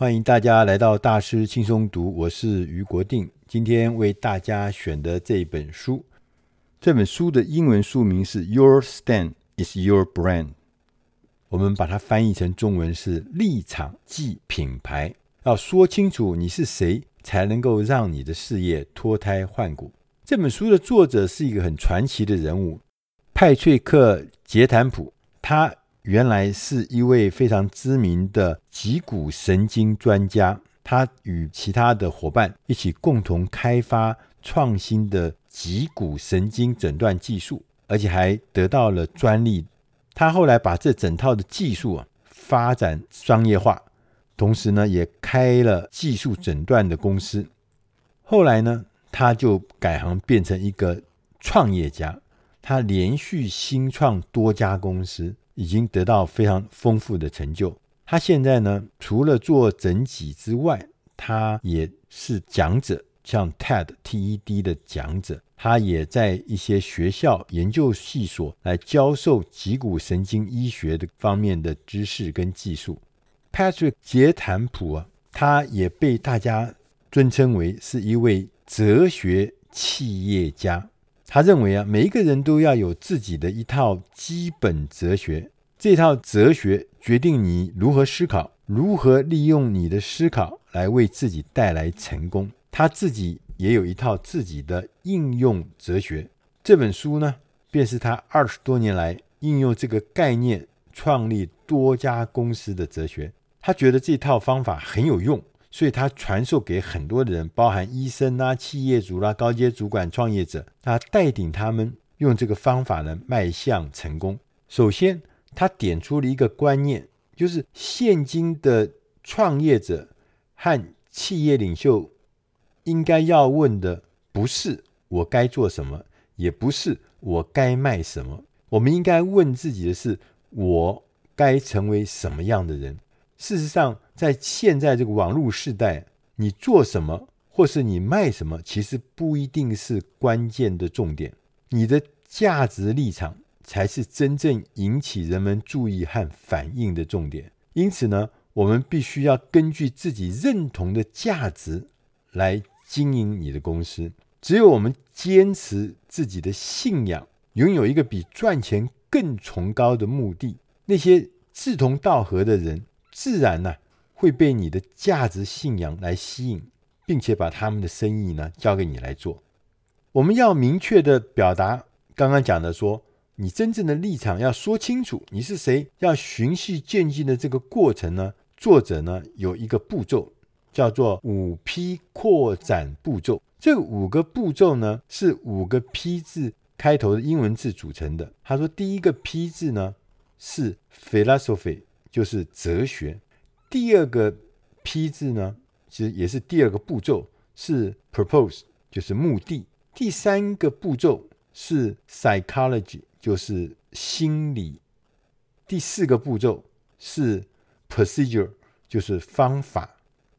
欢迎大家来到大师轻松读，我是于国定。今天为大家选的这本书，这本书的英文书名是《Your Stand is Your Brand》，我们把它翻译成中文是“立场即品牌”。要说清楚你是谁，才能够让你的事业脱胎换骨。这本书的作者是一个很传奇的人物，派翠克·杰坦普，他。原来是一位非常知名的脊骨神经专家，他与其他的伙伴一起共同开发创新的脊骨神经诊断技术，而且还得到了专利。他后来把这整套的技术啊发展商业化，同时呢也开了技术诊断的公司。后来呢，他就改行变成一个创业家，他连续新创多家公司。已经得到非常丰富的成就。他现在呢，除了做整脊之外，他也是讲者，像 TED TED 的讲者。他也在一些学校、研究系所来教授脊骨神经医学的方面的知识跟技术。Patrick 杰坦普啊，他也被大家尊称为是一位哲学企业家。他认为啊，每一个人都要有自己的一套基本哲学，这套哲学决定你如何思考，如何利用你的思考来为自己带来成功。他自己也有一套自己的应用哲学。这本书呢，便是他二十多年来应用这个概念创立多家公司的哲学。他觉得这套方法很有用。所以他传授给很多的人，包含医生啦、企业主啦、高阶主管、创业者，他带领他们用这个方法呢迈向成功。首先，他点出了一个观念，就是现今的创业者和企业领袖应该要问的不是我该做什么，也不是我该卖什么，我们应该问自己的是：我该成为什么样的人？事实上，在现在这个网络时代，你做什么或是你卖什么，其实不一定是关键的重点。你的价值立场才是真正引起人们注意和反应的重点。因此呢，我们必须要根据自己认同的价值来经营你的公司。只有我们坚持自己的信仰，拥有一个比赚钱更崇高的目的，那些志同道合的人。自然呢，会被你的价值信仰来吸引，并且把他们的生意呢交给你来做。我们要明确的表达刚刚讲的说，你真正的立场要说清楚，你是谁，要循序渐进的这个过程呢，作者呢有一个步骤，叫做五 P 扩展步骤。这五个步骤呢是五个 P 字开头的英文字组成的。他说，第一个 P 字呢是 philosophy。就是哲学，第二个 P 字呢，其实也是第二个步骤，是 purpose，就是目的。第三个步骤是 psychology，就是心理。第四个步骤是 procedure，就是方法。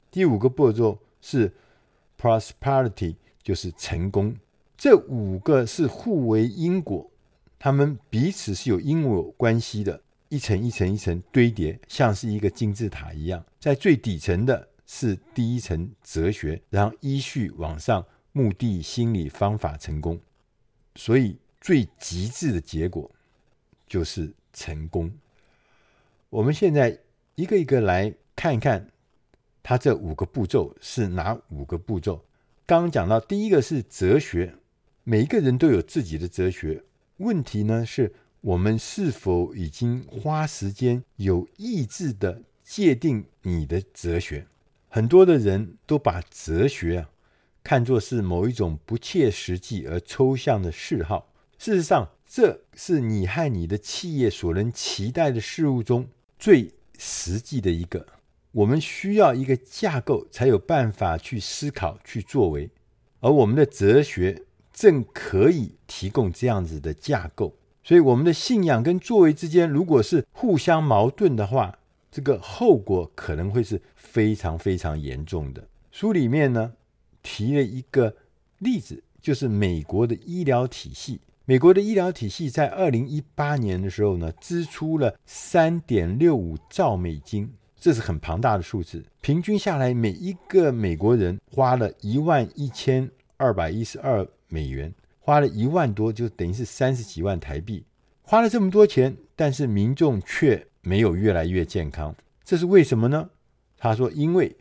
第五个步骤是 prosperity，就是成功。这五个是互为因果，他们彼此是有因果关系的。一层一层一层堆叠，像是一个金字塔一样。在最底层的是第一层哲学，然后依序往上，目的、心理、方法、成功。所以最极致的结果就是成功。我们现在一个一个来看一看，它这五个步骤是哪五个步骤？刚刚讲到第一个是哲学，每一个人都有自己的哲学。问题呢是，我们是否已经花时间有意志地界定你的哲学？很多的人都把哲学啊看作是某一种不切实际而抽象的嗜好。事实上，这是你和你的企业所能期待的事物中最实际的一个。我们需要一个架构，才有办法去思考、去作为。而我们的哲学正可以提供这样子的架构。所以，我们的信仰跟作为之间，如果是互相矛盾的话，这个后果可能会是非常非常严重的。书里面呢提了一个例子，就是美国的医疗体系。美国的医疗体系在二零一八年的时候呢，支出了三点六五兆美金，这是很庞大的数字。平均下来，每一个美国人花了一万一千二百一十二美元，花了一万多，就等于是三十几万台币。花了这么多钱，但是民众却没有越来越健康，这是为什么呢？他说：“因为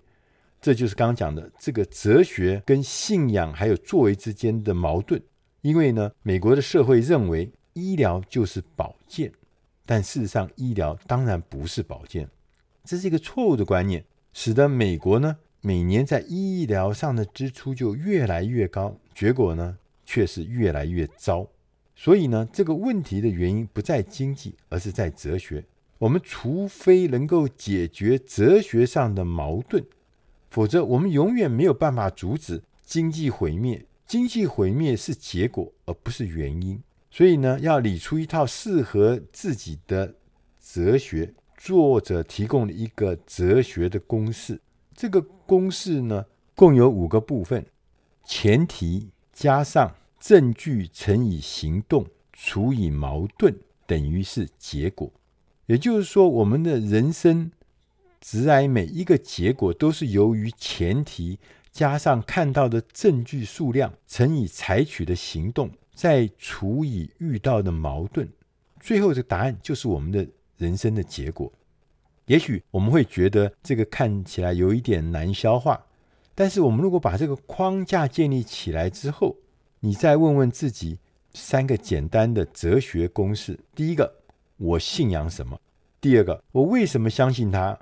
这就是刚刚讲的这个哲学跟信仰还有作为之间的矛盾。因为呢，美国的社会认为医疗就是保健，但事实上医疗当然不是保健。”这是一个错误的观念，使得美国呢每年在医疗上的支出就越来越高，结果呢却是越来越糟。所以呢，这个问题的原因不在经济，而是在哲学。我们除非能够解决哲学上的矛盾，否则我们永远没有办法阻止经济毁灭。经济毁灭是结果，而不是原因。所以呢，要理出一套适合自己的哲学。作者提供了一个哲学的公式，这个公式呢，共有五个部分：前提加上证据乘以行动除以矛盾等于是结果。也就是说，我们的人生直来每一个结果都是由于前提加上看到的证据数量乘以采取的行动，再除以遇到的矛盾，最后这个答案就是我们的。人生的结果，也许我们会觉得这个看起来有一点难消化，但是我们如果把这个框架建立起来之后，你再问问自己三个简单的哲学公式：第一个，我信仰什么；第二个，我为什么相信他；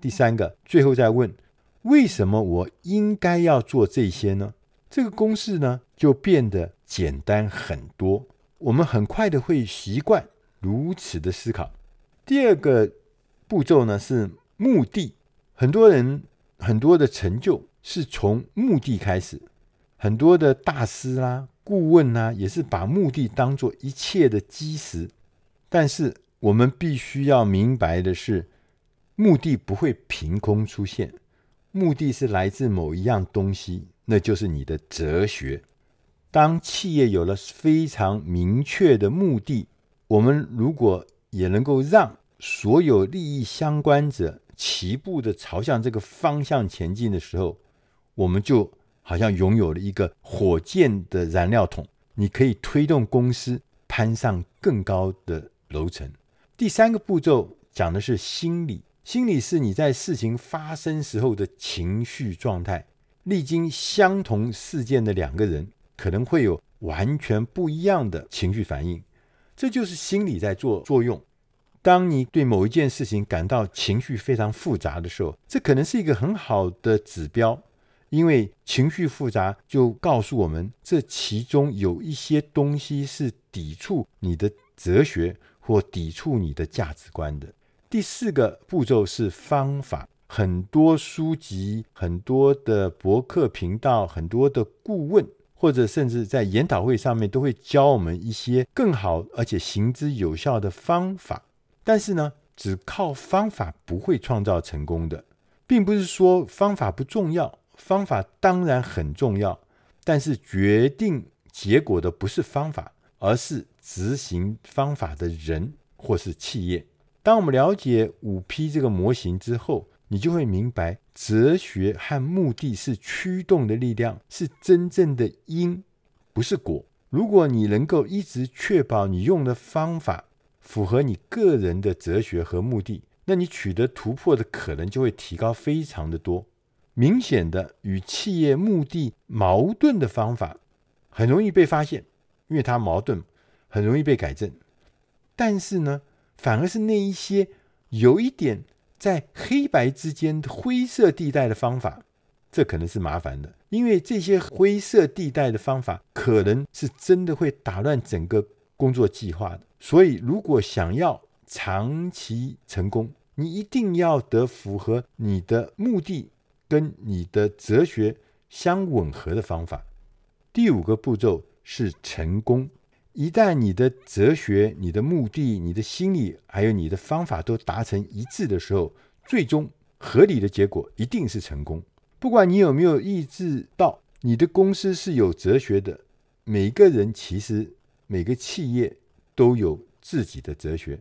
第三个，最后再问，为什么我应该要做这些呢？这个公式呢，就变得简单很多，我们很快的会习惯如此的思考。第二个步骤呢，是目的，很多人很多的成就是从目的开始，很多的大师啦、啊、顾问啊，也是把目的当做一切的基石。但是我们必须要明白的是，目的不会凭空出现，目的是来自某一样东西，那就是你的哲学。当企业有了非常明确的目的，我们如果也能够让所有利益相关者齐步的朝向这个方向前进的时候，我们就好像拥有了一个火箭的燃料桶，你可以推动公司攀上更高的楼层。第三个步骤讲的是心理，心理是你在事情发生时候的情绪状态。历经相同事件的两个人可能会有完全不一样的情绪反应，这就是心理在做作用。当你对某一件事情感到情绪非常复杂的时候，这可能是一个很好的指标，因为情绪复杂就告诉我们，这其中有一些东西是抵触你的哲学或抵触你的价值观的。第四个步骤是方法，很多书籍、很多的博客频道、很多的顾问，或者甚至在研讨会上面都会教我们一些更好而且行之有效的方法。但是呢，只靠方法不会创造成功的，并不是说方法不重要，方法当然很重要，但是决定结果的不是方法，而是执行方法的人或是企业。当我们了解五 P 这个模型之后，你就会明白，哲学和目的是驱动的力量，是真正的因，不是果。如果你能够一直确保你用的方法，符合你个人的哲学和目的，那你取得突破的可能就会提高非常的多。明显的与企业目的矛盾的方法，很容易被发现，因为它矛盾，很容易被改正。但是呢，反而是那一些有一点在黑白之间灰色地带的方法，这可能是麻烦的，因为这些灰色地带的方法，可能是真的会打乱整个工作计划的。所以，如果想要长期成功，你一定要得符合你的目的跟你的哲学相吻合的方法。第五个步骤是成功。一旦你的哲学、你的目的、你的心理还有你的方法都达成一致的时候，最终合理的结果一定是成功。不管你有没有意识到，你的公司是有哲学的，每个人其实每个企业。都有自己的哲学，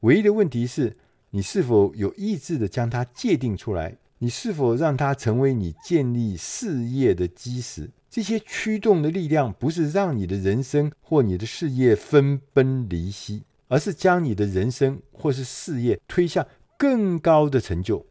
唯一的问题是，你是否有意志地将它界定出来？你是否让它成为你建立事业的基石？这些驱动的力量不是让你的人生或你的事业分崩离析，而是将你的人生或是事业推向更高的成就。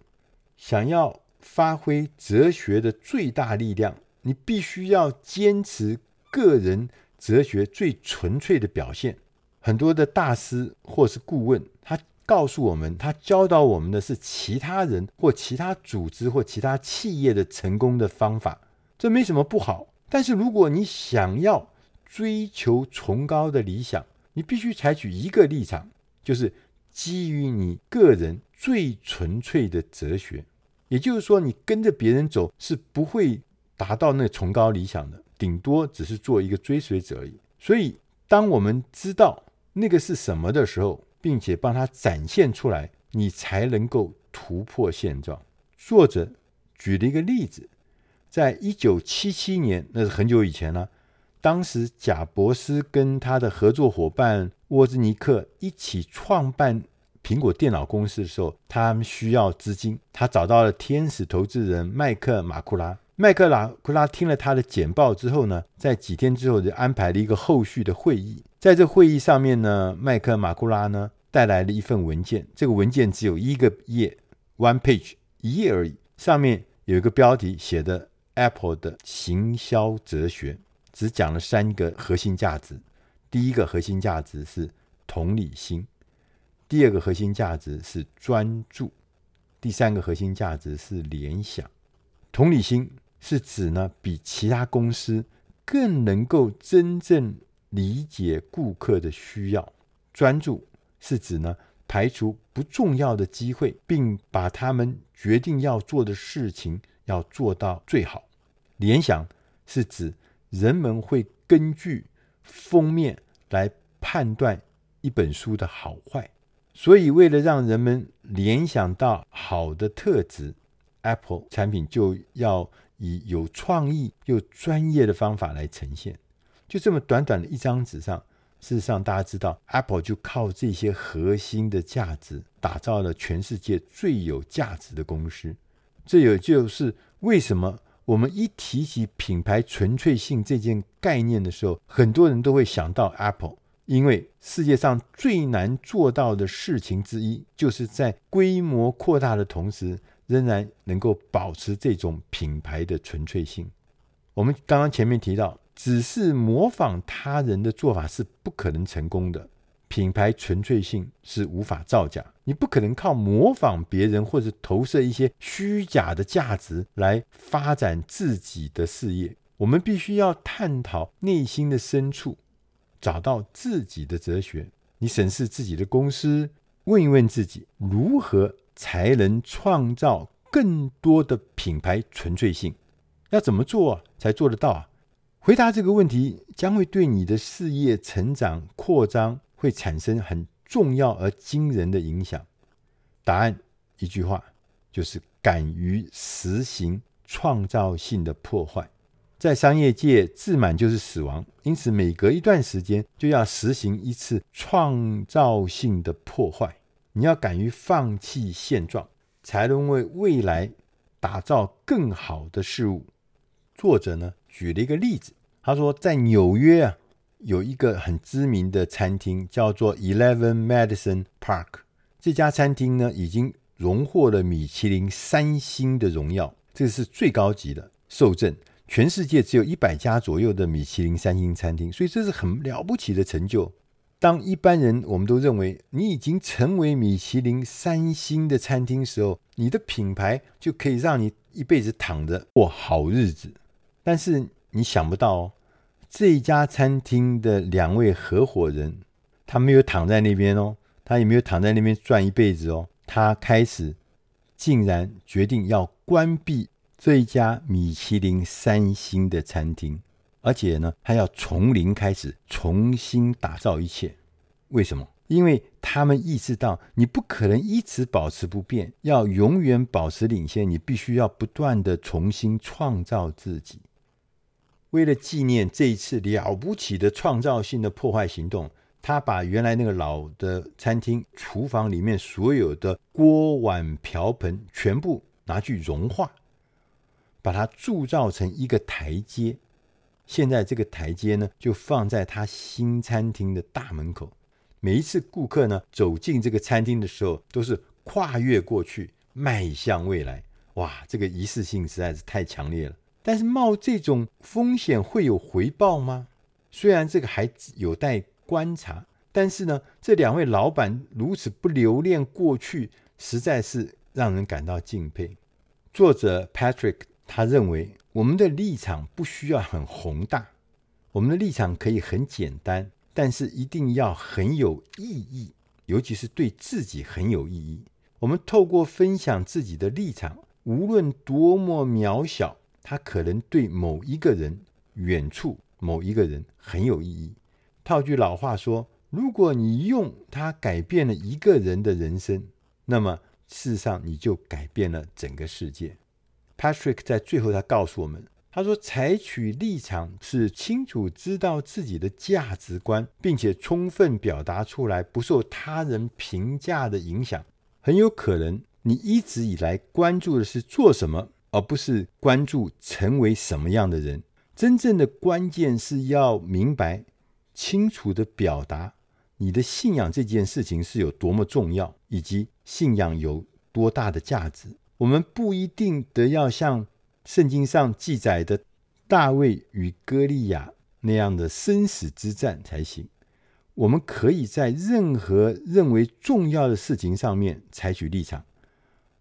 想要发挥哲学的最大力量，你必须要坚持个人哲学最纯粹的表现。很多的大师或是顾问，他告诉我们，他教导我们的是其他人或其他组织或其他企业的成功的方法，这没什么不好。但是如果你想要追求崇高的理想，你必须采取一个立场，就是基于你个人最纯粹的哲学。也就是说，你跟着别人走是不会达到那崇高理想的，顶多只是做一个追随者而已。所以，当我们知道那个是什么的时候，并且帮它展现出来，你才能够突破现状。作者举了一个例子，在一九七七年，那是很久以前了。当时贾伯斯跟他的合作伙伴沃兹尼克一起创办。苹果电脑公司的时候，他们需要资金，他找到了天使投资人麦克马库拉。麦克马库拉听了他的简报之后呢，在几天之后就安排了一个后续的会议。在这会议上面呢，麦克马库拉呢带来了一份文件，这个文件只有一个页，one page，一页而已。上面有一个标题写的 “Apple 的行销哲学”，只讲了三个核心价值。第一个核心价值是同理心。第二个核心价值是专注，第三个核心价值是联想。同理心是指呢，比其他公司更能够真正理解顾客的需要。专注是指呢，排除不重要的机会，并把他们决定要做的事情要做到最好。联想是指人们会根据封面来判断一本书的好坏。所以，为了让人们联想到好的特质，Apple 产品就要以有创意又专业的方法来呈现。就这么短短的一张纸上，事实上大家知道，Apple 就靠这些核心的价值，打造了全世界最有价值的公司。这也就是为什么我们一提起品牌纯粹性这件概念的时候，很多人都会想到 Apple。因为世界上最难做到的事情之一，就是在规模扩大的同时，仍然能够保持这种品牌的纯粹性。我们刚刚前面提到，只是模仿他人的做法是不可能成功的，品牌纯粹性是无法造假。你不可能靠模仿别人或者投射一些虚假的价值来发展自己的事业。我们必须要探讨内心的深处。找到自己的哲学，你审视自己的公司，问一问自己，如何才能创造更多的品牌纯粹性？要怎么做才做得到啊？回答这个问题将会对你的事业成长扩张会产生很重要而惊人的影响。答案一句话，就是敢于实行创造性的破坏。在商业界，自满就是死亡，因此每隔一段时间就要实行一次创造性的破坏。你要敢于放弃现状，才能为未来打造更好的事物。作者呢举了一个例子，他说在纽约啊有一个很知名的餐厅叫做 Eleven Madison Park，这家餐厅呢已经荣获了米其林三星的荣耀，这是最高级的受证。全世界只有一百家左右的米其林三星餐厅，所以这是很了不起的成就。当一般人我们都认为你已经成为米其林三星的餐厅时候，你的品牌就可以让你一辈子躺着过好日子。但是你想不到哦，这一家餐厅的两位合伙人，他没有躺在那边哦，他也没有躺在那边赚一辈子哦，他开始竟然决定要关闭。这一家米其林三星的餐厅，而且呢，还要从零开始重新打造一切。为什么？因为他们意识到，你不可能一直保持不变，要永远保持领先，你必须要不断的重新创造自己。为了纪念这一次了不起的创造性的破坏行动，他把原来那个老的餐厅厨房里面所有的锅碗瓢盆全部拿去融化，把它铸造成一个台阶。现在这个台阶呢，就放在他新餐厅的大门口。每一次顾客呢走进这个餐厅的时候，都是跨越过去，迈向未来。哇，这个仪式性实在是太强烈了。但是冒这种风险会有回报吗？虽然这个还有待观察，但是呢，这两位老板如此不留恋过去，实在是让人感到敬佩。作者 Patrick 他认为，我们的立场不需要很宏大，我们的立场可以很简单，但是一定要很有意义，尤其是对自己很有意义。我们透过分享自己的立场，无论多么渺小。它可能对某一个人，远处某一个人很有意义。套句老话说，如果你用它改变了一个人的人生，那么事实上你就改变了整个世界。Patrick 在最后他告诉我们，他说：“采取立场是清楚知道自己的价值观，并且充分表达出来，不受他人评价的影响。很有可能你一直以来关注的是做什么。”而不是关注成为什么样的人，真正的关键是要明白、清楚地表达你的信仰这件事情是有多么重要，以及信仰有多大的价值。我们不一定得要像圣经上记载的大卫与歌利亚那样的生死之战才行。我们可以在任何认为重要的事情上面采取立场。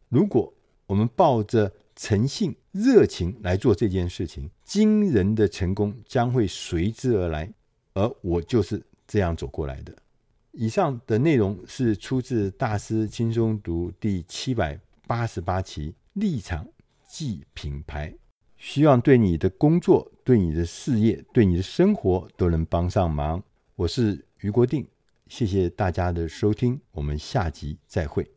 如果我们抱着诚信、热情来做这件事情，惊人的成功将会随之而来。而我就是这样走过来的。以上的内容是出自《大师轻松读》第七百八十八期《立场即品牌》，希望对你的工作、对你的事业、对你的生活都能帮上忙。我是于国定，谢谢大家的收听，我们下集再会。